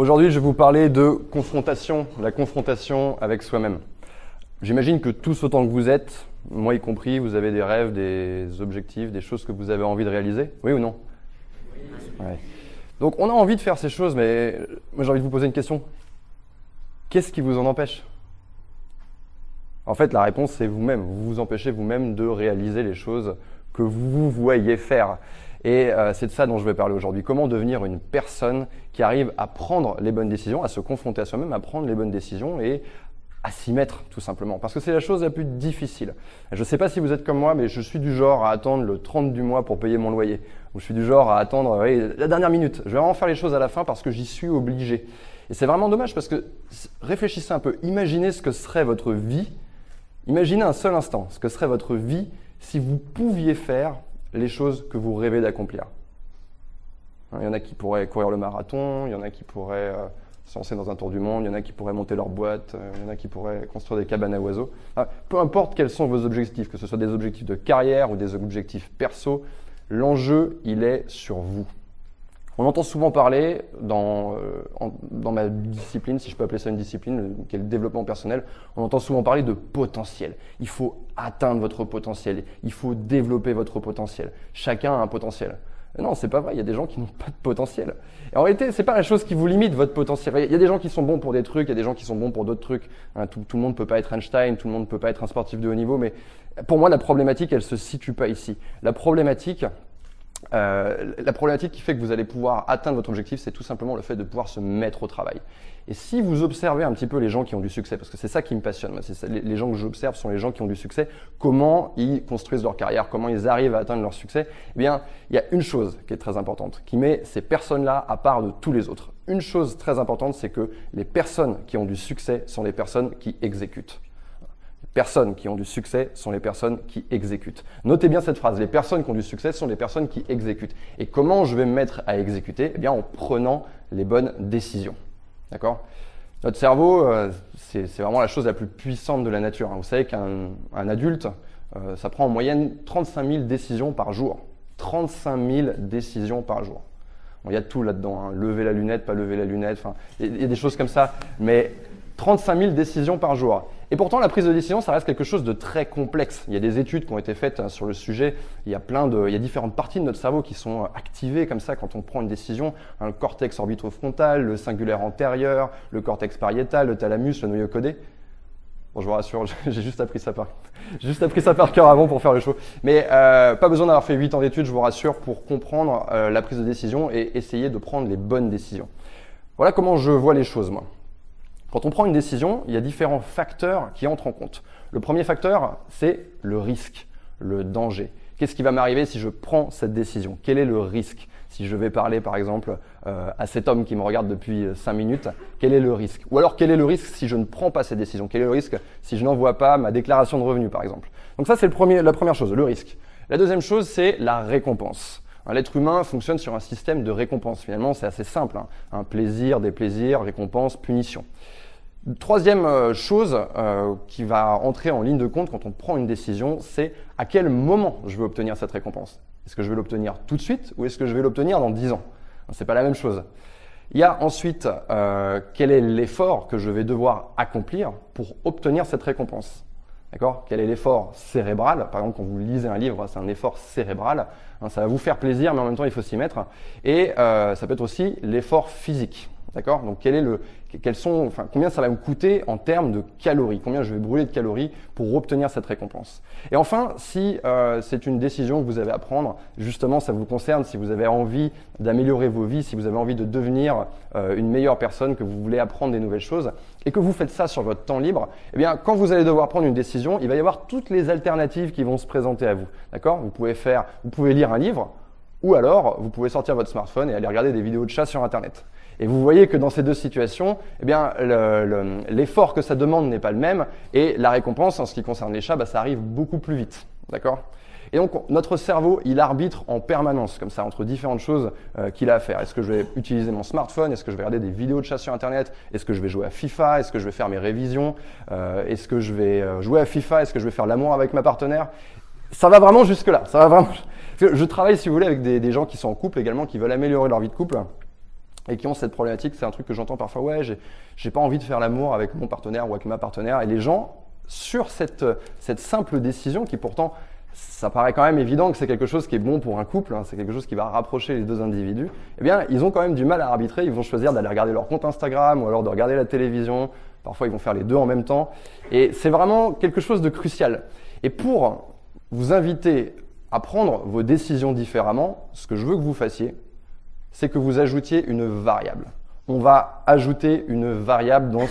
Aujourd'hui, je vais vous parler de confrontation, la confrontation avec soi-même. J'imagine que tous autant que vous êtes, moi y compris, vous avez des rêves, des objectifs, des choses que vous avez envie de réaliser. Oui ou non? Ouais. Donc on a envie de faire ces choses, mais moi j'ai envie de vous poser une question. Qu'est-ce qui vous en empêche? En fait, la réponse c'est vous-même. Vous vous empêchez vous-même de réaliser les choses que vous voyez faire. Et euh, c'est de ça dont je vais parler aujourd'hui. Comment devenir une personne qui arrive à prendre les bonnes décisions, à se confronter à soi-même, à prendre les bonnes décisions et à s'y mettre tout simplement. Parce que c'est la chose la plus difficile. Je ne sais pas si vous êtes comme moi, mais je suis du genre à attendre le 30 du mois pour payer mon loyer. Ou je suis du genre à attendre la dernière minute. Je vais vraiment faire les choses à la fin parce que j'y suis obligé. Et c'est vraiment dommage parce que réfléchissez un peu. Imaginez ce que serait votre vie. Imaginez un seul instant ce que serait votre vie si vous pouviez faire les choses que vous rêvez d'accomplir. Il y en a qui pourraient courir le marathon, il y en a qui pourraient euh, se lancer dans un tour du monde, il y en a qui pourraient monter leur boîte, euh, il y en a qui pourraient construire des cabanes à oiseaux. Peu importe quels sont vos objectifs, que ce soit des objectifs de carrière ou des objectifs perso, l'enjeu, il est sur vous. On entend souvent parler dans, euh, dans ma discipline, si je peux appeler ça une discipline, qui est le développement personnel, on entend souvent parler de potentiel. Il faut atteindre votre potentiel, il faut développer votre potentiel. Chacun a un potentiel. Non, c'est pas vrai. Il y a des gens qui n'ont pas de potentiel. Et en réalité, c'est pas la chose qui vous limite votre potentiel. Il y a des gens qui sont bons pour des trucs, il y a des gens qui sont bons pour d'autres trucs. Hein, tout, tout, le monde peut pas être Einstein, tout le monde peut pas être un sportif de haut niveau. Mais pour moi, la problématique, elle se situe pas ici. La problématique, euh, la problématique qui fait que vous allez pouvoir atteindre votre objectif, c'est tout simplement le fait de pouvoir se mettre au travail. Et si vous observez un petit peu les gens qui ont du succès, parce que c'est ça qui me passionne, les, gens que j'observe sont les gens qui ont du succès, comment ils construisent leur carrière, comment ils arrivent à atteindre leur succès, eh bien, il y a une chose qui est très importante, qui met ces personnes-là à part de tous les autres. Une chose très importante, c'est que les personnes qui ont du succès sont les personnes qui exécutent personnes qui ont du succès sont les personnes qui exécutent. Notez bien cette phrase, les personnes qui ont du succès sont les personnes qui exécutent. Et comment je vais me mettre à exécuter? Eh bien en prenant les bonnes décisions. D'accord? Notre cerveau, euh, c'est vraiment la chose la plus puissante de la nature. Hein. Vous savez qu'un adulte, euh, ça prend en moyenne 35 000 décisions par jour. 35 000 décisions par jour. il y a tout là-dedans. Hein. Lever la lunette, pas lever la lunette. Il y a des choses comme ça. Mais 35 000 décisions par jour. Et pourtant, la prise de décision, ça reste quelque chose de très complexe. Il y a des études qui ont été faites hein, sur le sujet. Il y a plein de, il y a différentes parties de notre cerveau qui sont euh, activées comme ça quand on prend une décision. le cortex orbitofrontal, le singulaire antérieur, le cortex pariétal, le thalamus, le noyau codé. Bon, je vous rassure, j'ai juste appris ça par, juste appris ça par cœur avant pour faire le show. Mais euh, pas besoin d'avoir fait 8 ans d'études, je vous rassure, pour comprendre euh, la prise de décision et essayer de prendre les bonnes décisions. Voilà comment je vois les choses, moi. Quand on prend une décision, il y a différents facteurs qui entrent en compte. Le premier facteur, c'est le risque, le danger. Qu'est-ce qui va m'arriver si je prends cette décision? Quel est le risque? Si je vais parler par exemple euh, à cet homme qui me regarde depuis 5 minutes, quel est le risque? Ou alors quel est le risque si je ne prends pas cette décision? Quel est le risque si je n'envoie pas ma déclaration de revenus par exemple? Donc ça c'est la première chose, le risque. La deuxième chose c'est la récompense. L'être humain fonctionne sur un système de récompense. Finalement, c'est assez simple. Hein. Un plaisir, des plaisirs, récompense, punition. Troisième euh, chose euh, qui va entrer en ligne de compte quand on prend une décision, c'est à quel moment je veux obtenir cette récompense. Est-ce que je vais l'obtenir tout de suite ou est-ce que je vais l'obtenir dans 10 ans? C'est pas la même chose. Il y a ensuite euh, quel est l'effort que je vais devoir accomplir pour obtenir cette récompense? D'accord? Quel est l'effort cérébral? Par exemple, quand vous lisez un livre, c'est un effort cérébral. Hein, ça va vous faire plaisir, mais en même temps, il faut s'y mettre. Et ça peut être aussi l'effort physique. D'accord? Donc quel est le, quels sont, enfin, combien ça va me coûter en termes de calories? Combien je vais brûler de calories pour obtenir cette récompense? Et enfin, si euh, c'est une décision que vous avez à prendre, justement, ça vous concerne, si vous avez envie d'améliorer vos vies, si vous avez envie de devenir euh, une meilleure personne, que vous voulez apprendre des nouvelles choses, et que vous faites ça sur votre temps libre, eh bien, quand vous allez devoir prendre une décision, il va y avoir toutes les alternatives qui vont se présenter à vous. D'accord? Vous pouvez faire, vous pouvez lire un livre, ou alors vous pouvez sortir votre smartphone et aller regarder des vidéos de chat sur Internet. Et vous voyez que dans ces deux situations, eh bien, l'effort que ça demande n'est pas le même et la récompense en ce qui concerne les chats, bah, ça arrive beaucoup plus vite. D'accord? Et donc notre cerveau, il arbitre en permanence, comme ça, entre différentes choses euh, qu'il a à faire. Est-ce que je vais utiliser mon smartphone? Est-ce que je vais regarder des vidéos de chat sur Internet? Est-ce que je vais jouer à FIFA? Est-ce que je vais faire mes révisions? Euh, Est-ce que je vais euh, jouer à FIFA? Est-ce que je vais faire l'amour avec ma partenaire? Ça va vraiment jusque là. Ça va vraiment. Je travaille, si vous voulez, avec des, gens qui sont en couple également, qui veulent améliorer leur vie de couple. et qui ont cette problématique. C'est un truc que j'entends parfois, ouais, j'ai pas envie de faire l'amour avec mon partenaire ou avec ma partenaire. Et les gens, sur cette, cette simple décision, qui pourtant, ça paraît quand même évident que c'est quelque chose qui est bon pour un couple, hein, c'est quelque chose qui va rapprocher les deux individus, eh bien, ils ont quand même du mal à arbitrer. Ils vont choisir d'aller regarder leur compte Instagram ou alors de regarder la télévision. Parfois, ils vont faire les deux en même temps. Et c'est vraiment quelque chose de crucial. Et pour vous inviter à prendre vos décisions différemment, ce que je veux que vous fassiez, c'est que vous ajoutiez une variable. On va ajouter une variable dans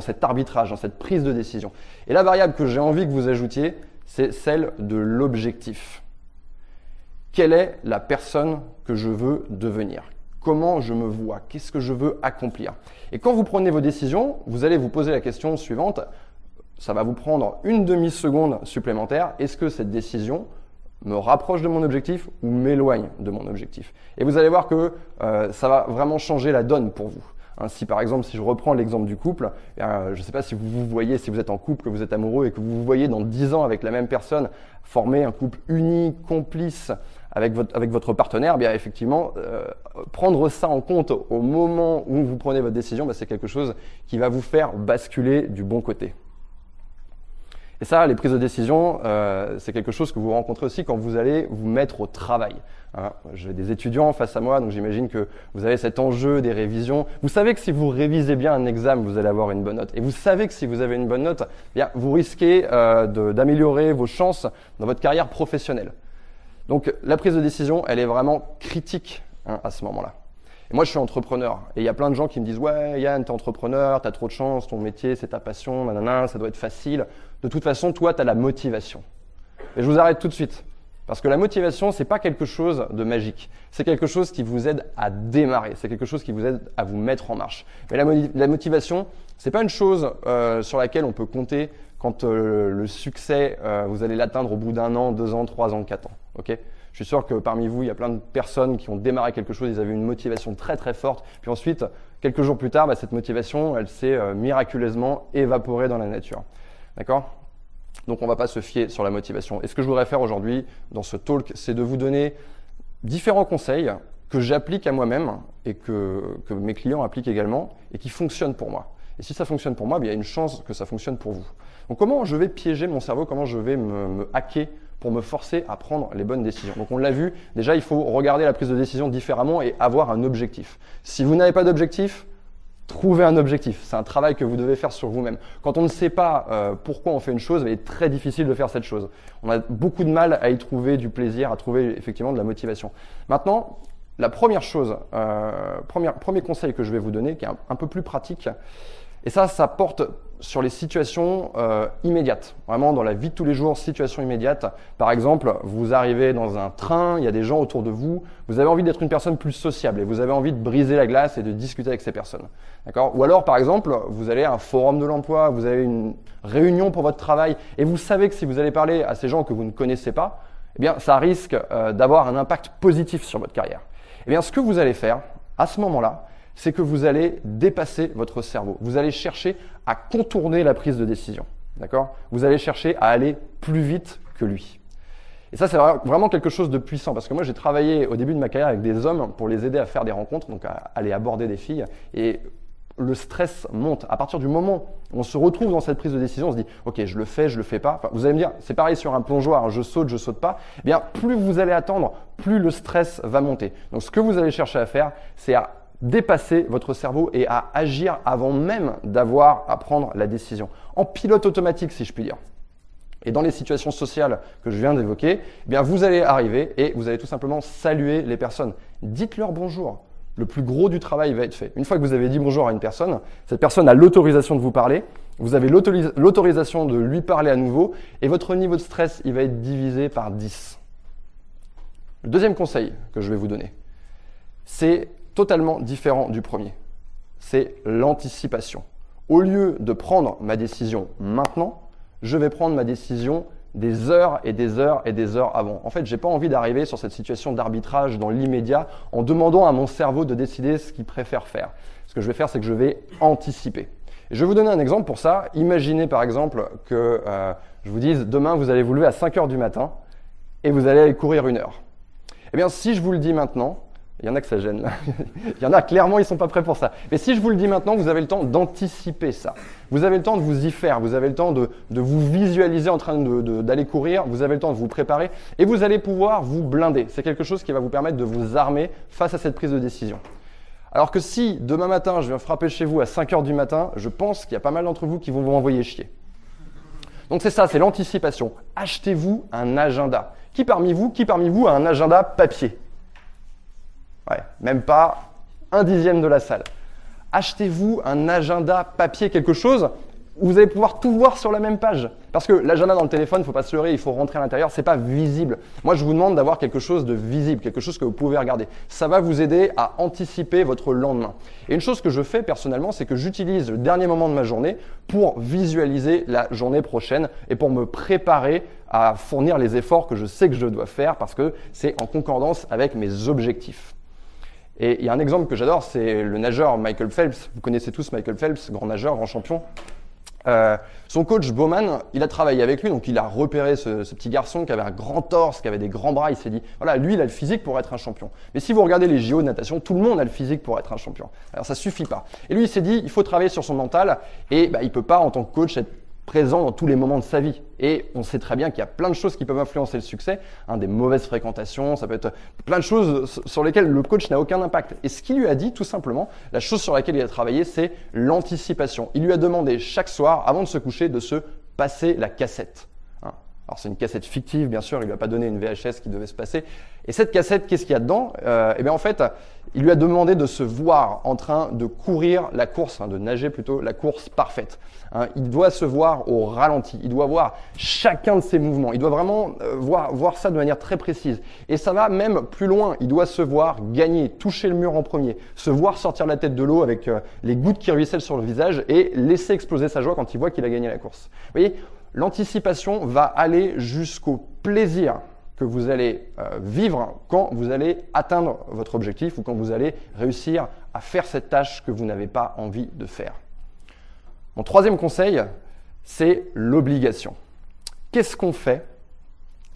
cet arbitrage, dans cette prise de décision. Et la variable que j'ai envie que vous ajoutiez, c'est celle de l'objectif. Quelle est la personne que je veux devenir? Comment je me vois? Qu'est-ce que je veux accomplir? Et quand vous prenez vos décisions, vous allez vous poser la question suivante. Ça va vous prendre une demi-seconde supplémentaire. Est-ce que cette décision me rapproche de mon objectif ou m'éloigne de mon objectif? Et vous allez voir que euh, ça va vraiment changer la donne pour vous. Hein, si par exemple, si je reprends l'exemple du couple, eh je ne sais pas si vous vous voyez, si vous êtes en couple, que vous êtes amoureux et que vous vous voyez dans 10 ans avec la même personne, former un couple uni, complice avec votre, avec votre partenaire, eh bien effectivement, euh, prendre ça en compte au moment où vous prenez votre décision, bah, c'est quelque chose qui va vous faire basculer du bon côté. Et ça, les prises de décision, euh, c'est quelque chose que vous rencontrez aussi quand vous allez vous mettre au travail. Hein. J'ai des étudiants face à moi, donc j'imagine que vous avez cet enjeu des révisions. Vous savez que si vous révisez bien un examen, vous allez avoir une bonne note. Et vous savez que si vous avez une bonne note, eh bien, vous risquez euh, d'améliorer vos chances dans votre carrière professionnelle. Donc la prise de décision, elle est vraiment critique hein, à ce moment-là. Et moi, je suis entrepreneur. Et il y a plein de gens qui me disent Ouais, Yann, t'es entrepreneur, t'as trop de chance, ton métier, c'est ta passion, nanana, ça doit être facile. De toute façon, toi, t'as la motivation. Et je vous arrête tout de suite. Parce que la motivation, c'est pas quelque chose de magique. C'est quelque chose qui vous aide à démarrer. C'est quelque chose qui vous aide à vous mettre en marche. Mais la, la motivation, c'est pas une chose euh, sur laquelle on peut compter quand euh, le succès, euh, vous allez l'atteindre au bout d'un an, deux ans, trois ans, quatre ans. Ok? Je suis sûr que parmi vous, il y a plein de personnes qui ont démarré quelque chose, ils avaient une motivation très très forte, puis ensuite, quelques jours plus tard, bah, cette motivation, elle s'est euh, miraculeusement évaporée dans la nature. D'accord? Donc on ne va pas se fier sur la motivation. Et ce que je voudrais faire aujourd'hui dans ce talk, c'est de vous donner différents conseils que j'applique à moi-même et que, mes clients appliquent également et qui fonctionnent pour moi. Et si ça fonctionne pour moi, bah, il y a une chance que ça fonctionne pour vous. Donc comment je vais piéger mon cerveau, comment je vais me, me hacker pour me forcer à prendre les bonnes décisions. Donc on l'a vu, déjà il faut regarder la prise de décision différemment et avoir un objectif. Si vous n'avez pas d'objectif, trouvez un objectif. C'est un travail que vous devez faire sur vous-même. Quand on ne sait pas euh, pourquoi on fait une chose, il est très difficile de faire cette chose. On a beaucoup de mal à y trouver du plaisir, à trouver effectivement de la motivation. Maintenant, la première chose, euh, premier conseil que je vais vous donner, qui est un peu plus pratique, et ça, ça porte sur les situations euh, immédiates, vraiment dans la vie de tous les jours, situation immédiate. Par exemple, vous arrivez dans un train, il y a des gens autour de vous, vous avez envie d'être une personne plus sociable et vous avez envie de briser la glace et de discuter avec ces personnes. D'accord? Ou alors, par exemple, vous allez à un forum de l'emploi, vous avez une réunion pour votre travail et vous savez que si vous allez parler à ces gens que vous ne connaissez pas, eh bien, ça risque euh, d'avoir un impact positif sur votre carrière. Eh bien, ce que vous allez faire à ce moment-là, c'est que vous allez dépasser votre cerveau. Vous allez chercher à contourner la prise de décision. D'accord? Vous allez chercher à aller plus vite que lui. Et ça, c'est vraiment quelque chose de puissant parce que moi, j'ai travaillé au début de ma carrière avec des hommes pour les aider à faire des rencontres, donc à aller aborder des filles. Et le stress monte. À partir du moment où on se retrouve dans cette prise de décision, on se dit OK, je le fais, je le fais pas. vous allez me dire, c'est pareil sur un plongeoir, je saute, je saute pas. Eh bien, plus vous allez attendre, plus le stress va monter. Donc, ce que vous allez chercher à faire, c'est à dépasser votre cerveau et à agir avant même d'avoir à prendre la décision. En pilote automatique, si je puis dire. Et dans les situations sociales que je viens d'évoquer, eh bien vous allez arriver et vous allez tout simplement saluer les personnes. Dites-leur bonjour. Le plus gros du travail va être fait. Une fois que vous avez dit bonjour à une personne, cette personne a l'autorisation de vous parler, vous avez l'autorisation de lui parler à nouveau et votre niveau de stress, il va être divisé par 10. Le deuxième conseil que je vais vous donner, c'est totalement différent du premier. C'est l'anticipation. Au lieu de prendre ma décision maintenant, je vais prendre ma décision des heures et des heures et des heures avant. En fait, j'ai pas envie d'arriver sur cette situation d'arbitrage dans l'immédiat en demandant à mon cerveau de décider ce qu'il préfère faire. Ce que je vais faire, c'est que je vais anticiper. je vais vous donner un exemple pour ça. Imaginez par exemple que euh, je vous dise demain vous allez vous lever à 5 heures du matin et vous allez courir une heure. Eh bien, si je vous le dis maintenant, Il y en a que ça gêne. Il y en a clairement, ils sont pas prêts pour ça. Mais si je vous le dis maintenant, vous avez le temps d'anticiper ça. Vous avez le temps de vous y faire. Vous avez le temps de, vous visualiser en train d'aller courir. Vous avez le temps de vous préparer et vous allez pouvoir vous blinder. C'est quelque chose qui va vous permettre de vous armer face à cette prise de décision. Alors que si demain matin je viens frapper chez vous à 5 heures du matin, je pense qu'il y a pas mal d'entre vous qui vont vous envoyer chier. Donc c'est ça, c'est l'anticipation. Achetez-vous un agenda. Qui parmi vous, qui parmi vous a un agenda papier? Ouais, même pas un dixième de la salle. Achetez-vous un agenda papier, quelque chose où vous allez pouvoir tout voir sur la même page. Parce que l'agenda dans le téléphone, il ne faut pas se leurrer, il faut rentrer à l'intérieur, c'est pas visible. Moi, je vous demande d'avoir quelque chose de visible, quelque chose que vous pouvez regarder. Ça va vous aider à anticiper votre lendemain. Et une chose que je fais personnellement, c'est que j'utilise le dernier moment de ma journée pour visualiser la journée prochaine et pour me préparer à fournir les efforts que je sais que je dois faire parce que c'est en concordance avec mes objectifs. Et il y a un exemple que j'adore, c'est le nageur Michael Phelps. Vous connaissez tous Michael Phelps, grand nageur, grand champion. Euh, son coach Bowman, il a travaillé avec lui, donc il a repéré ce, petit garçon qui avait un grand torse, qui avait des grands bras. Il s'est dit, voilà, lui, il a le physique pour être un champion. Mais si vous regardez les JO de natation, tout le monde a le physique pour être un champion. Alors ça suffit pas. Et lui, il s'est dit, il faut travailler sur son mental, et bah, il peut pas, en tant que coach, être présent dans tous les moments de sa vie. Et on sait très bien qu'il y a plein de choses qui peuvent influencer le succès, hein, des mauvaises fréquentations, ça peut être plein de choses sur lesquelles le coach n'a aucun impact. Et ce qu'il lui a dit, tout simplement, la chose sur laquelle il a travaillé, c'est l'anticipation. Il lui a demandé chaque soir, avant de se coucher, de se passer la cassette. Alors c'est une cassette fictive, bien sûr, il lui a pas donné une VHS qui devait se passer. Et cette cassette, qu'est-ce qu'il y a dedans? Euh, Eh bien en fait, il lui a demandé de se voir en train de courir la course, de nager plutôt la course parfaite. Hein, il doit se voir au ralenti, il doit voir chacun de ses mouvements, il doit vraiment euh, voir, voir ça de manière très précise. Et ça va même plus loin, il doit se voir gagner, toucher le mur en premier, se voir sortir la tête de l'eau avec euh, les gouttes qui ruissellent sur le visage et laisser exploser sa joie quand il voit qu'il a gagné la course. Vous voyez, L'anticipation va aller jusqu'au plaisir que vous allez euh, vivre quand vous allez atteindre votre objectif ou quand vous allez réussir à faire cette tâche que vous n'avez pas envie de faire. Mon troisième conseil, c'est l'obligation. Qu'est-ce qu'on fait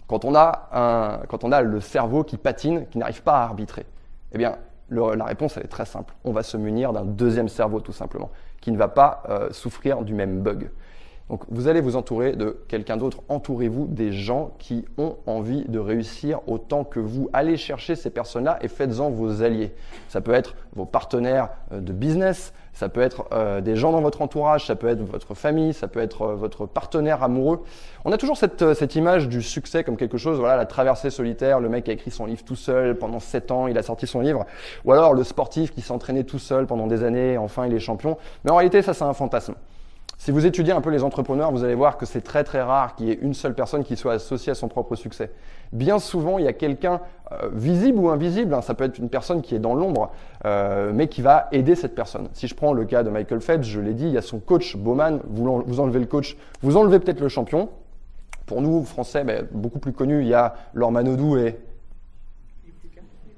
quand on, a le cerveau qui patine, qui n'arrive pas à arbitrer? Eh bien, la réponse, elle est très simple. On va se munir d'un deuxième cerveau, tout simplement, qui ne va pas euh, souffrir du même bug. Donc vous allez vous entourer de quelqu'un d'autre. Entourez-vous des gens qui ont envie de réussir autant que vous. Allez chercher ces personnes-là et faites-en vos alliés. Ça peut être vos partenaires euh, de business, ça peut être euh, des gens dans votre entourage, ça peut être votre famille, ça peut être euh, votre partenaire amoureux. On a toujours cette, cette image du succès comme quelque chose, voilà, la traversée solitaire, le mec qui a écrit son livre tout seul pendant 7 ans, il a sorti son livre, ou alors le sportif qui s'entraînait tout seul pendant des années, enfin il est champion. Mais en réalité, ça c'est un fantasme. Si vous étudiez un peu les entrepreneurs, vous allez voir que c'est très très rare qu'il y ait une seule personne qui soit associée à son propre succès. Bien souvent, il y a quelqu'un euh, visible ou invisible, hein, ça peut être une personne qui est dans l'ombre, euh, mais qui va aider cette personne. Si je prends le cas de Michael Phelps, je l'ai dit, il y a son coach Bowman, vous, vous enlevez le coach, vous enlevez peut-être le champion. Pour nous, Français, ben, beaucoup plus connus, il y a Laure Manodou et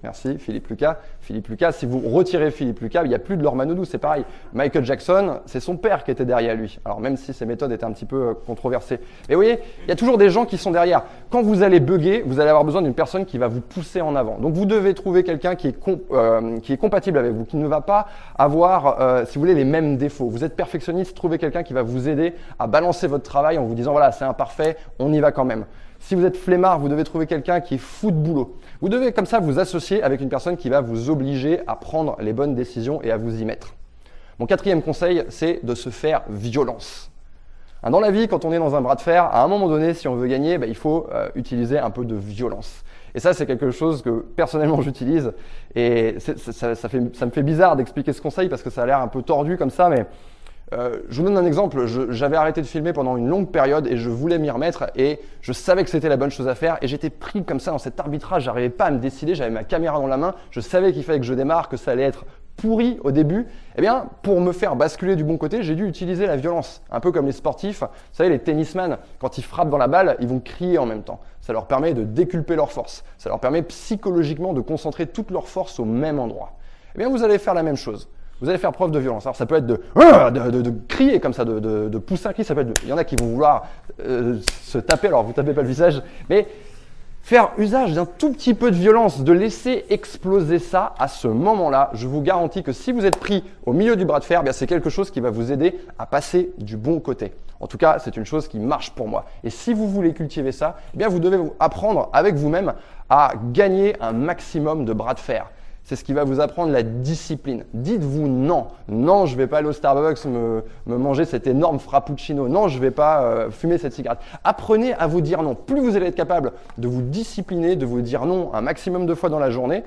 Merci, Philippe Lucas. Philippe Lucas, si vous retirez Philippe Lucas, il n'y a plus de Laure Manodou, c'est pareil. Michael Jackson, c'est son père qui était derrière lui. Alors même si ses méthodes étaient un petit peu euh, controversées. Mais vous voyez, il y a toujours des gens qui sont derrière. Quand vous allez bugger, vous allez avoir besoin d'une personne qui va vous pousser en avant. Donc vous devez trouver quelqu'un qui, est euh, qui est compatible avec vous, qui ne va pas avoir, euh, si vous voulez, les mêmes défauts. Vous êtes perfectionniste, trouvez quelqu'un qui va vous aider à balancer votre travail en vous disant, voilà, c'est imparfait, on y va quand même. Si vous êtes flemmard, vous devez trouver quelqu'un qui est fou de boulot. Vous devez comme ça vous associer avec une personne qui va vous obliger à prendre les bonnes décisions et à vous y mettre. Mon quatrième conseil, c'est de se faire violence. Hein, dans la vie, quand on est dans un bras de fer, à un moment donné, si on veut gagner, bah, il faut euh, utiliser un peu de violence. Et ça, c'est quelque chose que personnellement j'utilise. Et ça, ça, me fait bizarre d'expliquer ce conseil parce que ça a l'air un peu tordu comme ça, mais euh, je vous donne un exemple. J'avais arrêté de filmer pendant une longue période et je voulais m'y remettre et je savais que c'était la bonne chose à faire et j'étais pris comme ça dans cet arbitrage. J'arrivais pas à me décider. J'avais ma caméra dans la main. Je savais qu'il fallait que je démarre, que ça allait être pourri au début. Eh bien, pour me faire basculer du bon côté, j'ai dû utiliser la violence. Un peu comme les sportifs. Vous savez, les tennisman, quand ils frappent dans la balle, ils vont crier en même temps. Ça leur permet de déculper leur force. Ça leur permet psychologiquement de concentrer toute leur force au même endroit. Eh bien, vous allez faire la même chose vous allez faire preuve de violence. Alors ça peut être de, de, crier comme ça, de, pousser un cri, ça peut être il y en a qui vont vouloir euh, se taper, alors vous tapez pas le visage, mais faire usage d'un tout petit peu de violence, de laisser exploser ça à ce moment-là, je vous garantis que si vous êtes pris au milieu du bras de fer, eh c'est quelque chose qui va vous aider à passer du bon côté. En tout cas, c'est une chose qui marche pour moi. Et si vous voulez cultiver ça, eh bien vous devez apprendre avec vous-même à gagner un maximum de bras de fer. C'est ce qui va vous apprendre la discipline. Dites-vous non. Non, je ne vais pas aller au Starbucks me, manger cet énorme frappuccino. Non, je ne vais pas euh, fumer cette cigarette. Apprenez à vous dire non. Plus vous allez être capable de vous discipliner, de vous dire non un maximum de fois dans la journée,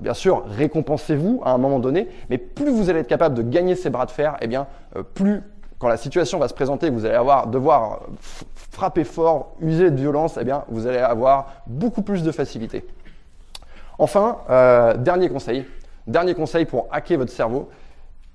bien, sûr, récompensez-vous à un moment donné, mais plus vous allez être capable de gagner ces bras de fer, eh bien, euh, plus quand la situation va se présenter, vous allez avoir, devoir frapper fort, user de violence, eh bien, vous allez avoir beaucoup plus de facilité. Enfin, euh, dernier conseil, dernier conseil pour hacker votre cerveau.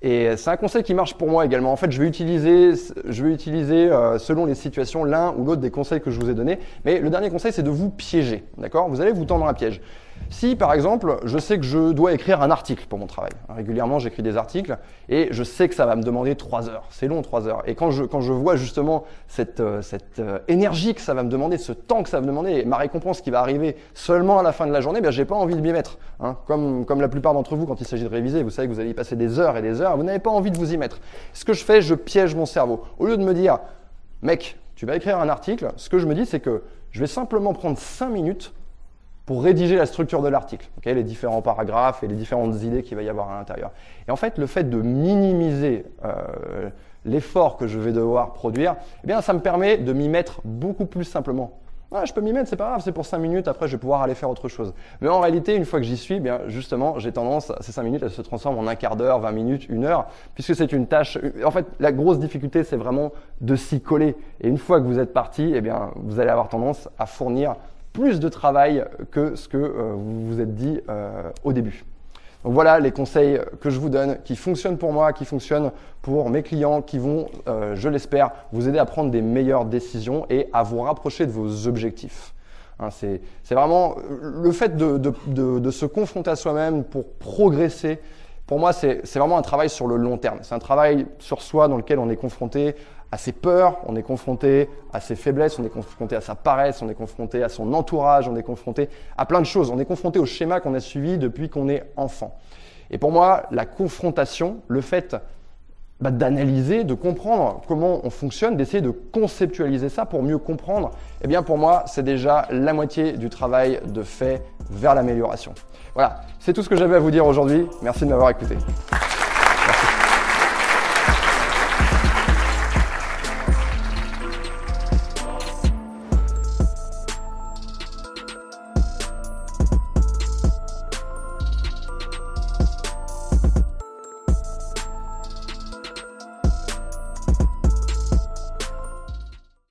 Et c'est un conseil qui marche pour moi également. En fait, je vais utiliser, je vais utiliser euh, selon les situations l'un ou l'autre des conseils que je vous ai donnés. Mais le dernier conseil, c'est de vous piéger. D'accord? Vous allez vous tendre un piège. Si par exemple, je sais que je dois écrire un article pour mon travail, régulièrement j'écris des articles et je sais que ça va me demander trois heures, c'est long trois heures. Et quand je, quand je vois justement cette, euh, cette euh, énergie que ça va me demander, ce temps que ça va me demander et ma récompense qui va arriver seulement à la fin de la journée, ben, j'ai pas envie de m'y mettre. Hein. Comme, comme la plupart d'entre vous quand il s'agit de réviser, vous savez que vous allez y passer des heures et des heures, vous n'avez pas envie de vous y mettre. Ce que je fais, je piège mon cerveau. Au lieu de me dire, mec, tu vas écrire un article, ce que je me dis c'est que je vais simplement prendre cinq minutes pour rédiger la structure de l'article, les différents paragraphes et les différentes idées qu'il va y avoir à l'intérieur. Et en fait, le fait de minimiser euh, l'effort que je vais devoir produire, eh bien, ça me permet de m'y mettre beaucoup plus simplement. je peux m'y mettre, c'est pas grave, c'est pour 5 minutes, après je vais pouvoir aller faire autre chose. Mais en réalité, une fois que j'y suis, eh bien justement, j'ai tendance, ces 5 minutes, elles se transforment en un quart d'heure, 20 minutes, une heure, puisque c'est une tâche. En fait, la grosse difficulté, c'est vraiment de s'y coller. Et une fois que vous êtes parti, eh bien, vous allez avoir tendance à fournir plus de travail que ce que euh, vous vous êtes dit euh, au début. Donc voilà les conseils que je vous donne, qui fonctionnent pour moi, qui fonctionnent pour mes clients, qui vont, euh, je l'espère, vous aider à prendre des meilleures décisions et à vous rapprocher de vos objectifs. Hein, c'est vraiment le fait de, de se confronter à soi-même pour progresser. Pour moi, c'est vraiment un travail sur le long terme. C'est un travail sur soi dans lequel on est confronté à ses peurs, on est confronté à ses faiblesses, on est confronté à sa paresse, on est confronté à son entourage, on est confronté à plein de choses. On est confronté au schéma qu'on a suivi depuis qu'on est enfant. Et pour moi, la confrontation, le fait bah, d'analyser, de comprendre comment on fonctionne, d'essayer de conceptualiser ça pour mieux comprendre, eh bien pour moi, c'est déjà la moitié du travail de fait vers l'amélioration. Voilà, c'est tout ce que j'avais à vous dire aujourd'hui. Merci de m'avoir écouté.